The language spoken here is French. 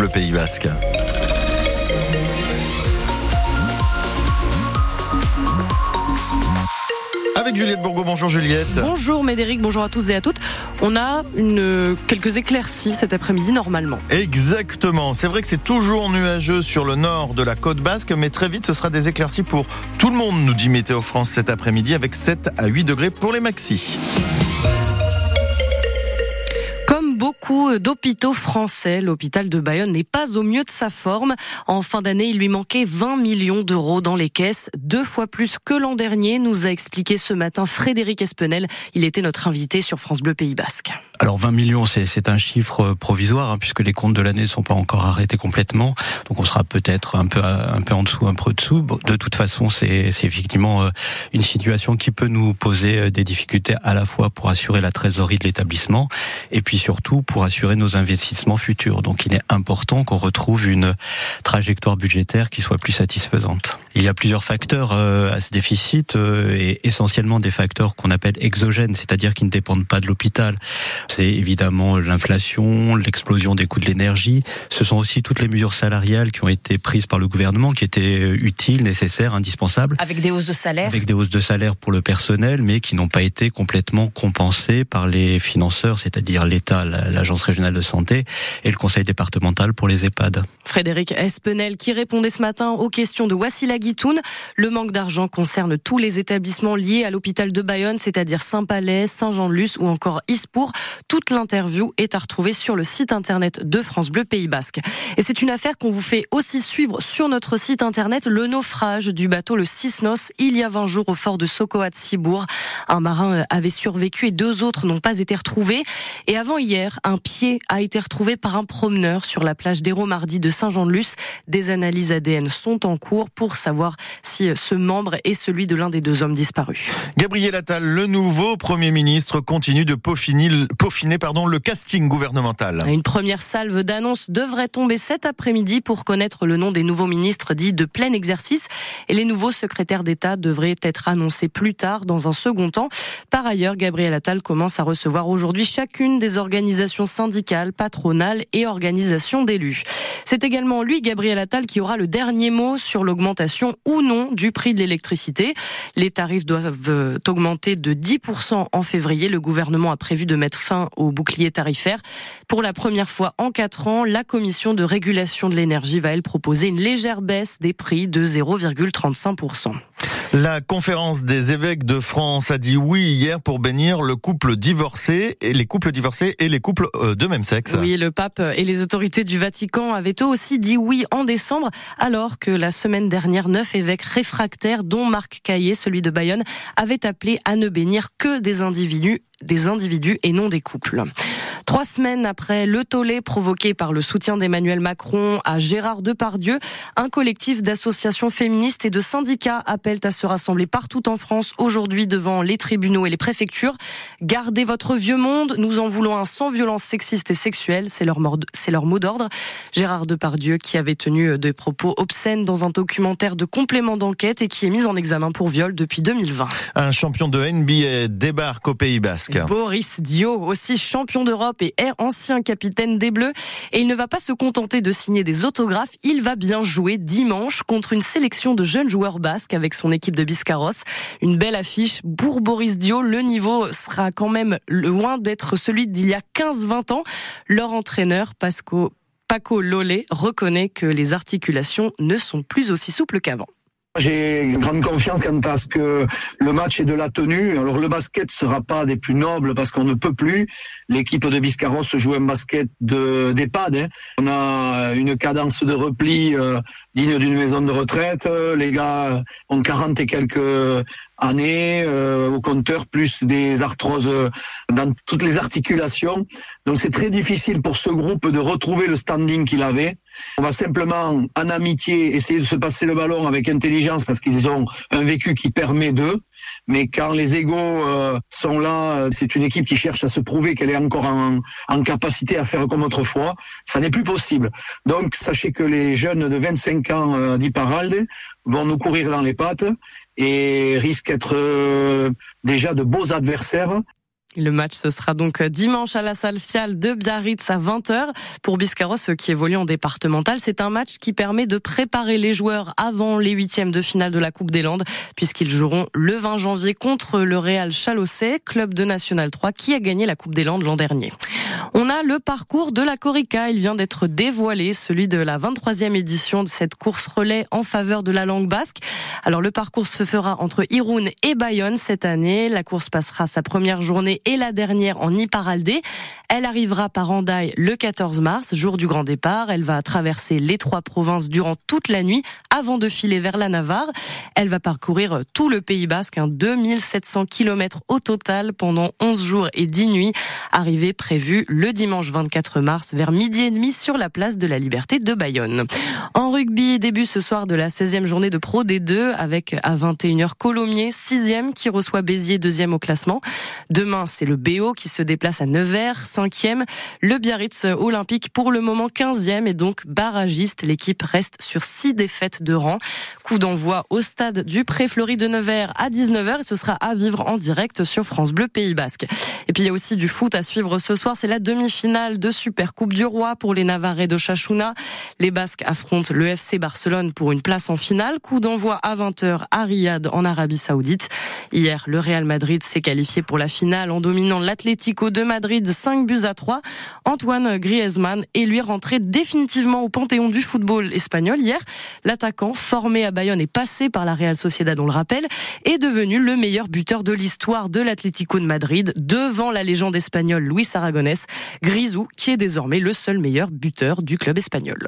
Bleu Pays Basque. Avec Juliette Bourgo, bonjour Juliette. Bonjour Médéric, bonjour à tous et à toutes. On a une, quelques éclaircies cet après-midi normalement. Exactement, c'est vrai que c'est toujours nuageux sur le nord de la côte basque, mais très vite ce sera des éclaircies pour tout le monde, nous dit Météo France cet après-midi, avec 7 à 8 degrés pour les maxis. D'hôpitaux français, l'hôpital de Bayonne n'est pas au mieux de sa forme. En fin d'année, il lui manquait 20 millions d'euros dans les caisses, deux fois plus que l'an dernier, nous a expliqué ce matin Frédéric Espenel. Il était notre invité sur France Bleu Pays Basque. Alors 20 millions, c'est un chiffre provisoire hein, puisque les comptes de l'année ne sont pas encore arrêtés complètement. Donc on sera peut-être un peu un peu en dessous, un peu dessous. De toute façon, c'est effectivement euh, une situation qui peut nous poser euh, des difficultés à la fois pour assurer la trésorerie de l'établissement et puis surtout pour assurer nos investissements futurs. Donc il est important qu'on retrouve une trajectoire budgétaire qui soit plus satisfaisante. Il y a plusieurs facteurs euh, à ce déficit et essentiellement des facteurs qu'on appelle exogènes, c'est-à-dire qui ne dépendent pas de l'hôpital. C'est évidemment l'inflation, l'explosion des coûts de l'énergie. Ce sont aussi toutes les mesures salariales qui ont été prises par le gouvernement, qui étaient utiles, nécessaires, indispensables. Avec des hausses de salaire. Avec des hausses de salaire pour le personnel, mais qui n'ont pas été complètement compensées par les financeurs, c'est-à-dire l'État, l'Agence régionale de santé et le Conseil départemental pour les EHPAD. Frédéric Espenel qui répondait ce matin aux questions de Wassila Le manque d'argent concerne tous les établissements liés à l'hôpital de Bayonne, c'est-à-dire Saint-Palais, Saint-Jean-de-Luz ou encore Ispour. Toute l'interview est à retrouver sur le site internet de France Bleu Pays Basque. Et c'est une affaire qu'on vous fait aussi suivre sur notre site internet, le naufrage du bateau le Cisnos il y a 20 jours au fort de Sokoat Cibourg. Un marin avait survécu et deux autres n'ont pas été retrouvés. Et avant hier, un pied a été retrouvé par un promeneur sur la plage d'Hérault mardi de Saint-Jean-de-Luz. Des analyses ADN sont en cours pour savoir si ce membre est celui de l'un des deux hommes disparus. Gabriel Attal, le nouveau Premier ministre, continue de peaufiner, pardon, le casting gouvernemental. Une première salve d'annonces devrait tomber cet après-midi pour connaître le nom des nouveaux ministres dits de plein exercice. Et les nouveaux secrétaires d'État devraient être annoncés plus tard dans un second temps. Par ailleurs, Gabriel Attal commence à recevoir aujourd'hui chacune des organisations syndicales, patronales et organisations d'élus. C'est également lui, Gabriel Attal, qui aura le dernier mot sur l'augmentation ou non du prix de l'électricité. Les tarifs doivent augmenter de 10% en février. Le gouvernement a prévu de mettre fin au bouclier tarifaire. Pour la première fois en quatre ans, la commission de régulation de l'énergie va elle proposer une légère baisse des prix de 0,35%. La conférence des évêques de France a dit oui hier pour bénir le couple divorcé et les couples divorcés et les couples euh, de même sexe. Oui, le pape et les autorités du Vatican avaient eux aussi dit oui en décembre, alors que la semaine dernière, neuf évêques réfractaires, dont Marc Caillé, celui de Bayonne, avaient appelé à ne bénir que des individus des individus et non des couples. Trois semaines après le tollé provoqué par le soutien d'Emmanuel Macron à Gérard Depardieu, un collectif d'associations féministes et de syndicats appellent à se rassembler partout en France aujourd'hui devant les tribunaux et les préfectures. Gardez votre vieux monde, nous en voulons un sans violence sexiste et sexuelle, c'est leur, c'est leur mot d'ordre. Gérard Depardieu qui avait tenu des propos obscènes dans un documentaire de complément d'enquête et qui est mis en examen pour viol depuis 2020. Un champion de NBA débarque au Pays Basque. Boris Dio, aussi champion d'Europe et ancien capitaine des Bleus. Et il ne va pas se contenter de signer des autographes, il va bien jouer dimanche contre une sélection de jeunes joueurs basques avec son équipe de Biscarros. Une belle affiche pour Boris Dio. Le niveau sera quand même loin d'être celui d'il y a 15-20 ans. Leur entraîneur, Paco Lolé, reconnaît que les articulations ne sont plus aussi souples qu'avant. J'ai grande confiance quant à ce que le match est de la tenue. Alors le basket sera pas des plus nobles parce qu'on ne peut plus. L'équipe de Biscarros joue un basket de d'EHPAD. Hein. On a une cadence de repli euh, digne d'une maison de retraite. Les gars ont 40 et quelques années euh, au compteur, plus des arthroses dans toutes les articulations. Donc c'est très difficile pour ce groupe de retrouver le standing qu'il avait. On va simplement, en amitié, essayer de se passer le ballon avec intelligence parce qu'ils ont un vécu qui permet d'eux. Mais quand les égaux euh, sont là, c'est une équipe qui cherche à se prouver qu'elle est encore en, capacité à faire comme autrefois. Ça n'est plus possible. Donc sachez que les jeunes de 25 ans euh, d'Iparalde vont nous courir dans les pattes et risquent d'être euh, déjà de beaux adversaires Le match, ce sera donc dimanche à la salle Fial de Biarritz à 20h. Pour Biscarros, qui évolue en départemental, c'est un match qui permet de préparer les joueurs avant les huitièmes de finale de la Coupe des Landes, puisqu'ils joueront le 20 janvier contre le Real Chalossé, club de National 3, qui a gagné la Coupe des Landes l'an dernier. On a le parcours de la Corica. Il vient d'être dévoilé, celui de la 23e édition de cette course relais en faveur de la langue basque. Alors, le parcours se fera entre Irun et Bayonne cette année. La course passera sa première journée et la dernière en Iparaldé. Elle arrivera par Andaille le 14 mars, jour du grand départ. Elle va traverser les trois provinces durant toute la nuit avant de filer vers la Navarre. Elle va parcourir tout le Pays Basque, 2700 km au total pendant 11 jours et 10 nuits. Arrivée prévue dimanche 24 mars vers midi et demi sur la place de la Liberté de Bayonne. En rugby, début ce soir de la 16e journée de Pro D2 avec à 21h Colomiers, 6e qui reçoit Béziers, 2e au classement. Demain, c'est le BO qui se déplace à Nevers, 5e. Le Biarritz Olympique pour le moment 15e et donc barragiste. L'équipe reste sur 6 défaites de rang. Coup d'envoi au stade du Pré-Fleury de Nevers à 19h et ce sera à vivre en direct sur France Bleu Pays Basque. Et puis il y a aussi du foot à suivre ce soir. C'est la demi-finale de Super Coupe du Roi pour les Navarrais de Chachuna. Les Basques affrontent le FC Barcelone pour une place en finale. Coup d'envoi à 20h à Riyad en Arabie Saoudite. Hier, le Real Madrid s'est qualifié pour la finale en dominant l'Atlético de Madrid 5 buts à 3. Antoine Griezmann est lui rentré définitivement au panthéon du football espagnol hier. L'attaquant formé à Bayonne et passé par la Real Sociedad, on le rappelle, est devenu le meilleur buteur de l'histoire de l'Atlético de Madrid devant la légende espagnole Luis Aragonés, Grisou qui est désormais le seul meilleur buteur du club espagnol.